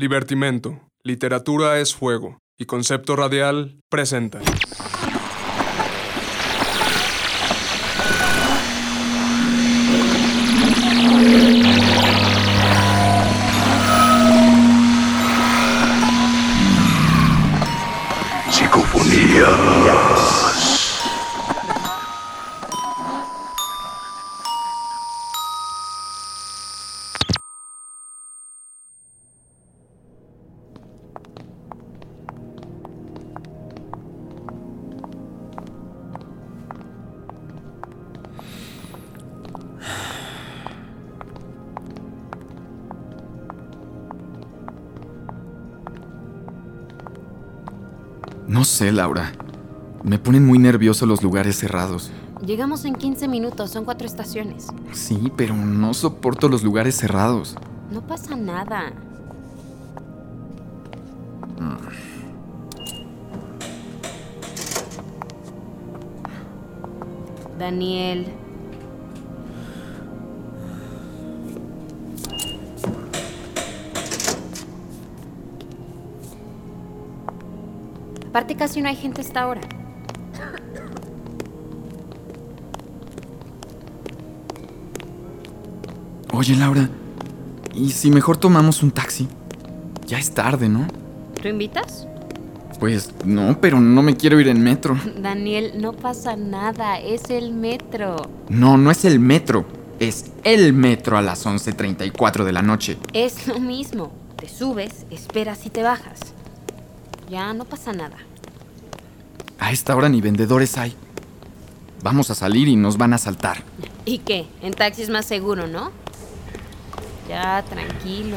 Libertimento, Literatura es Fuego. Y Concepto Radial presenta. No sé, Laura. Me ponen muy nervioso los lugares cerrados. Llegamos en 15 minutos, son cuatro estaciones. Sí, pero no soporto los lugares cerrados. No pasa nada. Daniel. Aparte casi no hay gente hasta ahora. Oye, Laura, ¿y si mejor tomamos un taxi? Ya es tarde, ¿no? ¿Tú invitas? Pues no, pero no me quiero ir en metro. Daniel, no pasa nada, es el metro. No, no es el metro. Es el metro a las 11.34 de la noche. Es lo mismo. Te subes, esperas y te bajas. Ya no pasa nada. A esta hora ni vendedores hay. Vamos a salir y nos van a asaltar. ¿Y qué? En taxi es más seguro, ¿no? Ya, tranquilo.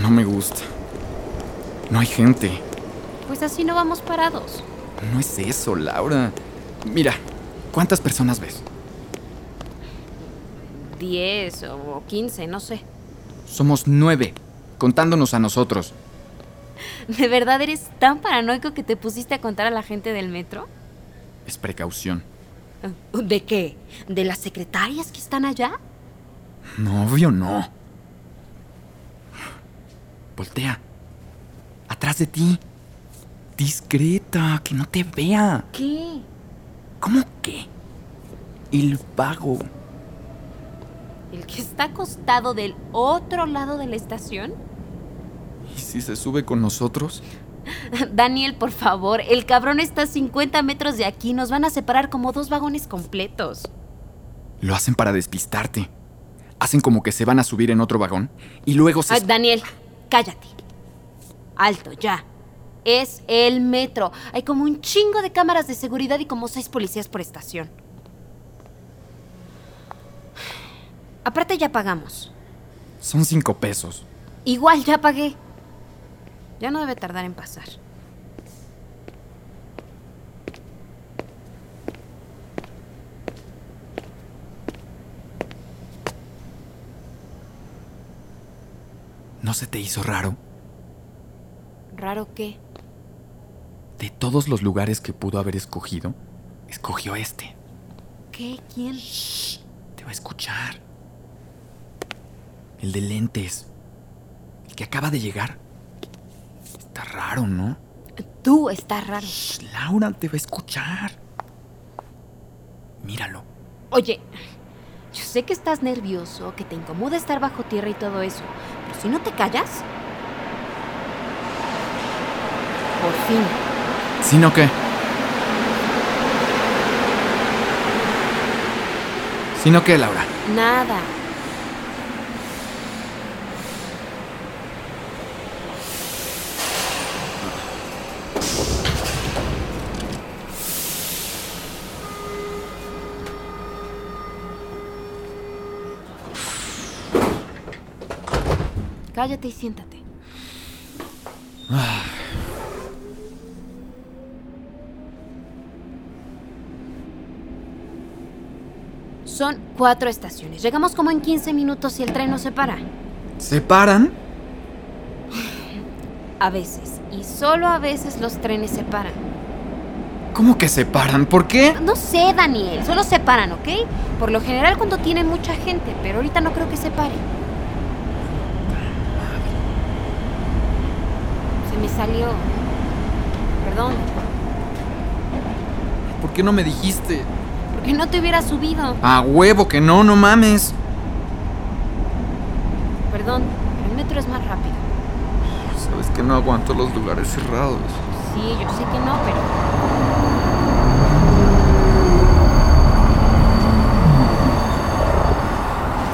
No me gusta. No hay gente. Pues así no vamos parados. No es eso, Laura. Mira, ¿cuántas personas ves? 10 o 15, no sé. Somos nueve, contándonos a nosotros. ¿De verdad eres tan paranoico que te pusiste a contar a la gente del metro? Es precaución. ¿De qué? ¿De las secretarias que están allá? No, obvio no. Voltea. Atrás de ti. Discreta, que no te vea. ¿Qué? ¿Cómo qué? El vago. ¿El que está acostado del otro lado de la estación? ¿Y si se sube con nosotros? Daniel, por favor, el cabrón está a 50 metros de aquí. Nos van a separar como dos vagones completos. Lo hacen para despistarte. Hacen como que se van a subir en otro vagón y luego se... Ay, Daniel, cállate. Alto, ya. Es el metro. Hay como un chingo de cámaras de seguridad y como seis policías por estación. Aparte ya pagamos. Son cinco pesos. Igual ya pagué. Ya no debe tardar en pasar. ¿No se te hizo raro? ¿Raro qué? De todos los lugares que pudo haber escogido, escogió este. ¿Qué? ¿Quién? Te va a escuchar. El de lentes. El que acaba de llegar. Está raro, ¿no? Tú estás raro. Shh, Laura te va a escuchar. Míralo. Oye, yo sé que estás nervioso, que te incomoda estar bajo tierra y todo eso, pero si no te callas... Por fin. ¿Sí no qué? ¿Sí no qué, Laura? Nada. Cállate y siéntate. Son cuatro estaciones. Llegamos como en 15 minutos y el tren no se para. ¿Se paran? A veces, y solo a veces los trenes se paran. ¿Cómo que se paran? ¿Por qué? No sé, Daniel, solo se paran, ¿ok? Por lo general cuando tienen mucha gente, pero ahorita no creo que se pare. Se me salió. Perdón, ¿Por qué no me dijiste? Porque no te hubiera subido. A huevo que no, no mames. Perdón, pero el metro es más rápido. Sabes que no aguanto los lugares cerrados. Sí, yo sé que no, pero...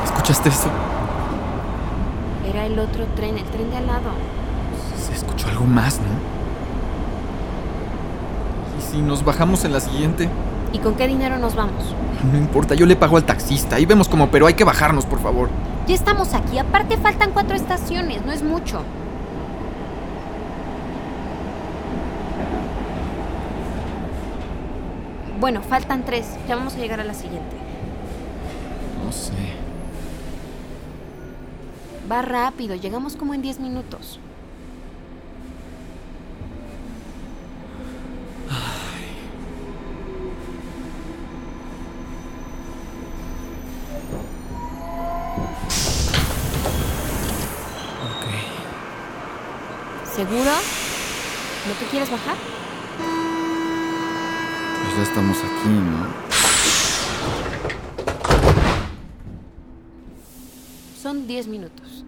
¿Escuchaste eso? Era el otro tren, el tren de al lado. Se escuchó algo más, ¿no? ¿Y si nos bajamos en la siguiente? ¿Y con qué dinero nos vamos? No importa, yo le pago al taxista. Ahí vemos como, pero hay que bajarnos, por favor. Ya estamos aquí, aparte faltan cuatro estaciones, no es mucho. Bueno, faltan tres, ya vamos a llegar a la siguiente. No sé. Va rápido, llegamos como en 10 minutos. Ok. ¿Seguro? ¿No te quieres bajar? Pues ya estamos aquí, ¿no? Son 10 minutos.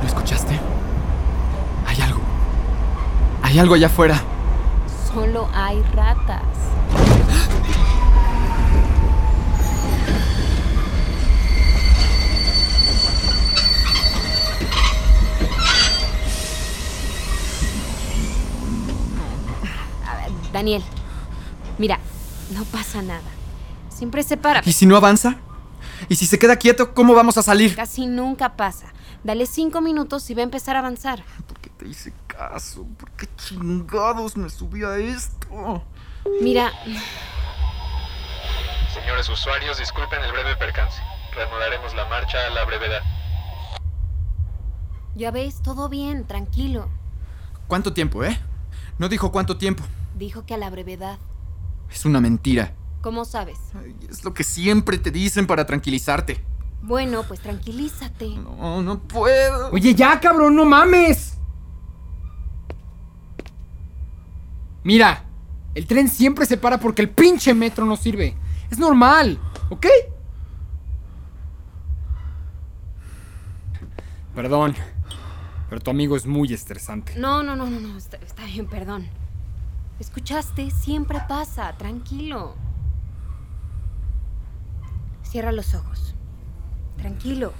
¿Lo escuchaste? Hay algo. Hay algo allá afuera. Solo hay ratas. A ver, Daniel, mira, no pasa nada. Siempre se para. ¿Y si no avanza? ¿Y si se queda quieto, cómo vamos a salir? Casi nunca pasa. Dale cinco minutos y va a empezar a avanzar. ¿Por qué te hice caso? ¿Por qué chingados me subí a esto? Mira, Señores usuarios, disculpen el breve percance. Reanudaremos la marcha a la brevedad. ya ves, todo bien, tranquilo. ¿Cuánto tiempo, eh? No dijo cuánto tiempo. Dijo que a la brevedad. Es una mentira. ¿Cómo sabes? Ay, es lo que siempre te dicen para tranquilizarte. Bueno, pues tranquilízate. No, no puedo. Oye, ya, cabrón, no mames. Mira, el tren siempre se para porque el pinche metro no sirve. Es normal, ¿ok? Perdón, pero tu amigo es muy estresante. No, no, no, no, no, está, está bien, perdón. ¿Escuchaste? Siempre pasa, tranquilo. Cierra los ojos. Tranquilo.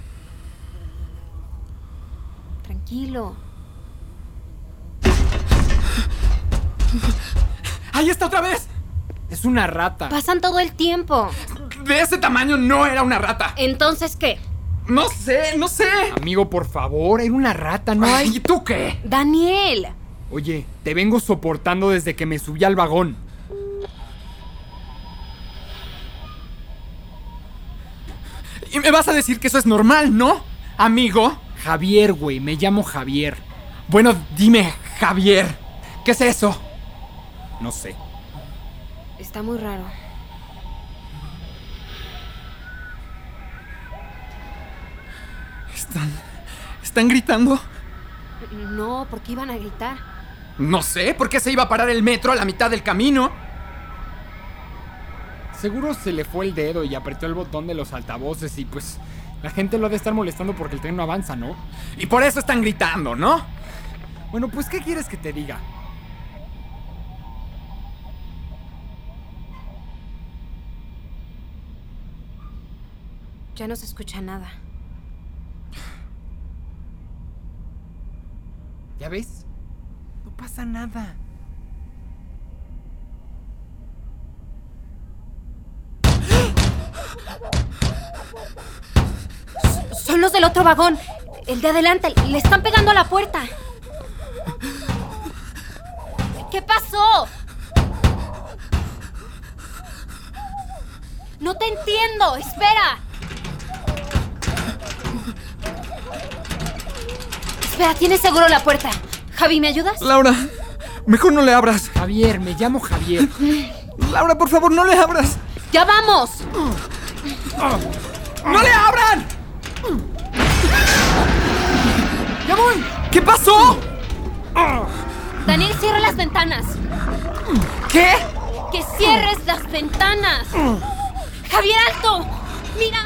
Tranquilo. ¡Ahí está otra vez! Es una rata. Pasan todo el tiempo. De ese tamaño no era una rata. Entonces, ¿qué? No sé, no sé. Amigo, por favor, era una rata, no Ay, hay. ¿Y tú qué? Daniel. Oye, te vengo soportando desde que me subí al vagón. Y me vas a decir que eso es normal, ¿no? Amigo. Javier, güey, me llamo Javier. Bueno, dime, Javier. ¿Qué es eso? No sé. Está muy raro. Están. ¿Están gritando? No, ¿por qué iban a gritar? No sé, ¿por qué se iba a parar el metro a la mitad del camino? Seguro se le fue el dedo y apretó el botón de los altavoces y pues la gente lo ha de estar molestando porque el tren no avanza, ¿no? Y por eso están gritando, ¿no? Bueno, pues, ¿qué quieres que te diga? Ya no se escucha nada. ¿Ya ves? No pasa nada. Son los del otro vagón. El de adelante. Le están pegando a la puerta. ¿Qué pasó? No te entiendo. Espera. Espera, tienes seguro la puerta. Javi, ¿me ayudas? Laura, mejor no le abras. Javier, me llamo Javier. Laura, por favor, no le abras. ¡Ya vamos! ¡No le abran! ¡Ya voy! ¿Qué pasó? Daniel, cierra las ventanas. ¿Qué? ¡Que cierres las ventanas! ¡Javier, alto! ¡Mira!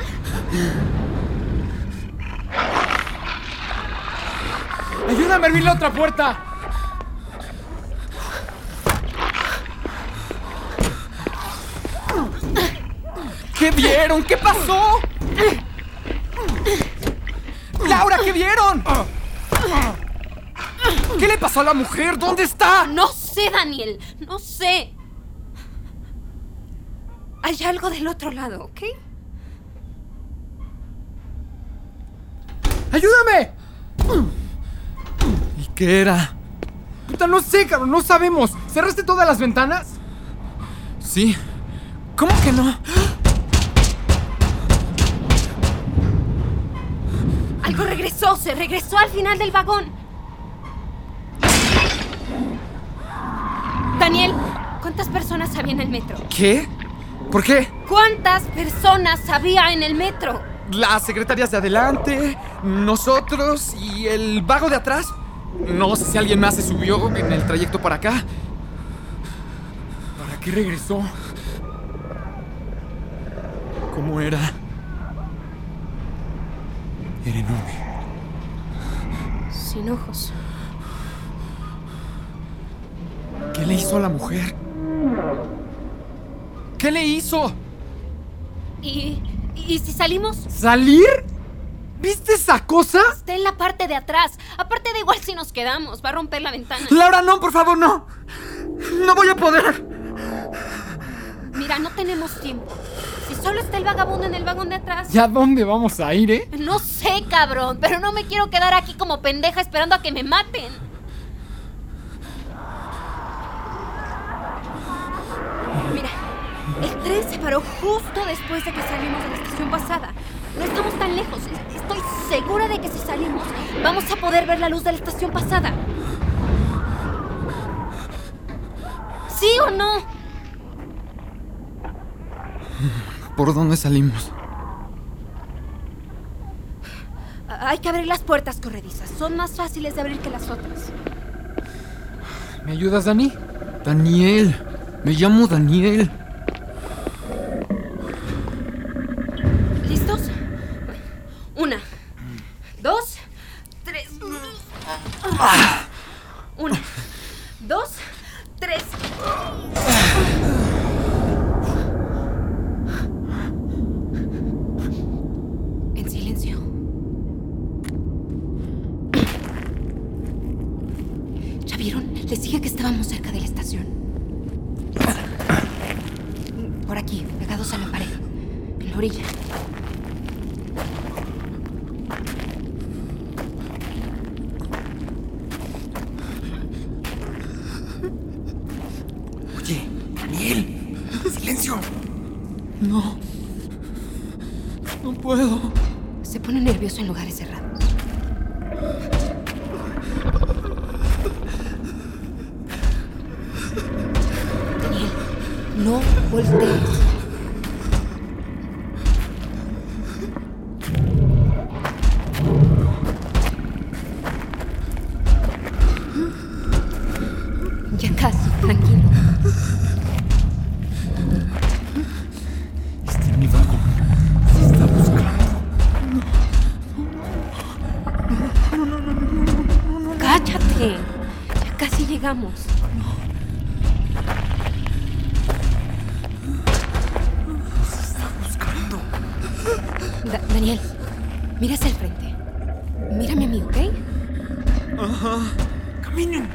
¡Ayúdame a abrir la otra puerta! ¿Qué vieron? ¿Qué pasó? Laura, ¿qué vieron? ¿Qué le pasó a la mujer? ¿Dónde está? No sé, Daniel. No sé. Hay algo del otro lado, ¿ok? ¡Ayúdame! ¿Y qué era? Puta, no sé, cabrón, no sabemos. ¿Cerraste todas las ventanas? Sí. ¿Cómo que no? Algo regresó, se regresó al final del vagón. Daniel, ¿cuántas personas había en el metro? ¿Qué? ¿Por qué? ¿Cuántas personas había en el metro? Las secretarias de adelante, nosotros y el vago de atrás. No sé si alguien más se subió en el trayecto para acá. ¿Para qué regresó? ¿Cómo era? Era enorme. Sin ojos. ¿Qué le hizo a la mujer? ¿Qué le hizo? ¿Y, y si salimos? ¿Salir? ¿Viste esa cosa? Está en la parte de atrás. Aparte da igual si nos quedamos. Va a romper la ventana. Laura, no, por favor, no. No voy a poder. Mira, no tenemos tiempo. Si solo está el vagabundo en el vagón de atrás. ¿Ya dónde vamos a ir, eh? No sé, cabrón, pero no me quiero quedar aquí como pendeja esperando a que me maten. Mira, el tren se paró justo después de que salimos de la estación pasada. No estamos tan lejos. Estoy segura de que si salimos, vamos a poder ver la luz de la estación pasada. ¿Sí o no? ¿Por dónde salimos? Hay que abrir las puertas corredizas. Son más fáciles de abrir que las otras. ¿Me ayudas, Dani? Daniel. Me llamo Daniel. ¿Listos? Una, dos, tres. Una, dos, tres. En silencio. ¿Ya vieron? Les dije que estábamos cerca de la estación. Por aquí, pegados a la pared. En la orilla. Oye, Daniel. Silencio. No. No puedo. Se pone nervioso en lugares no voltees. Daniel, mira hacia el frente. Mírame a mí, ¿ok? Caminen.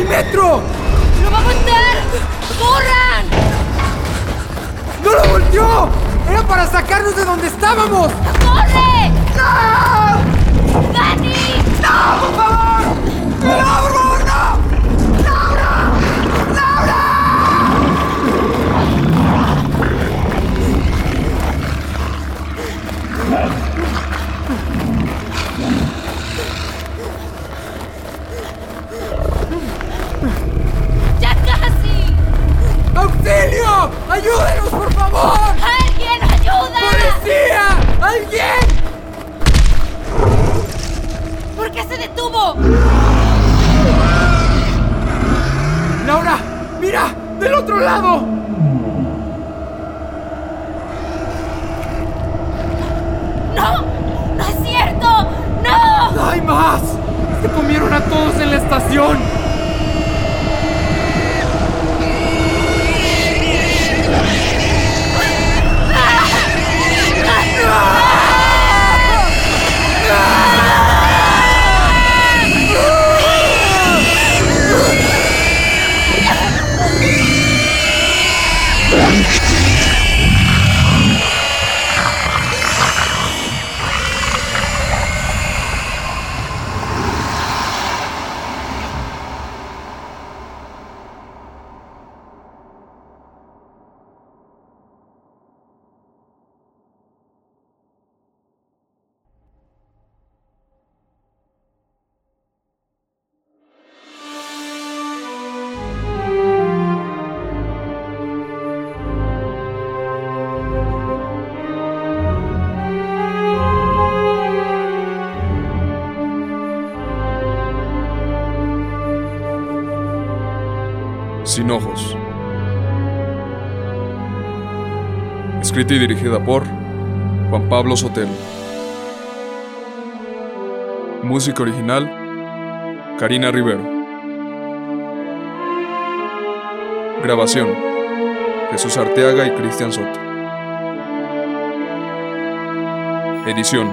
El metro! ¡Lo va a voltear! ¡Corran! ¡No lo volteó! ¡Era para sacarnos de donde estábamos! ¡Corre! ¡No! ¡Dani! ¡No, por favor! Lado! ¡No! ¡No es cierto! ¡No! ¡No hay más! ¡Se comieron a todos en la estación! Escrita y dirigida por Juan Pablo Sotelo. Música original, Karina Rivero. Grabación, Jesús Arteaga y Cristian Soto. Edición,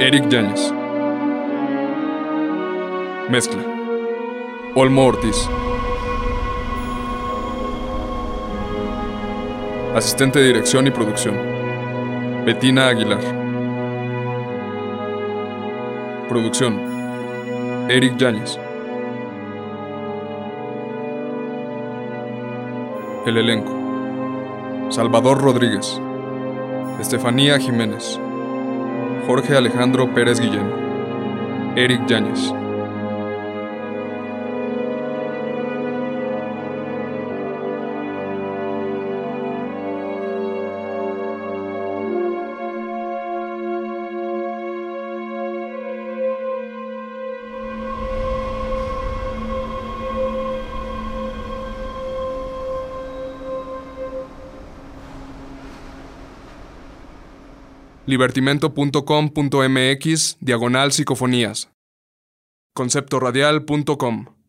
Eric Yáñez. Mezcla, Olmo Ortiz. Asistente de dirección y producción. Betina Aguilar. Producción. Eric Yáñez. El elenco. Salvador Rodríguez. Estefanía Jiménez. Jorge Alejandro Pérez Guillén. Eric Yáñez. libertimento.com.mx diagonal psicofonías. conceptoradial.com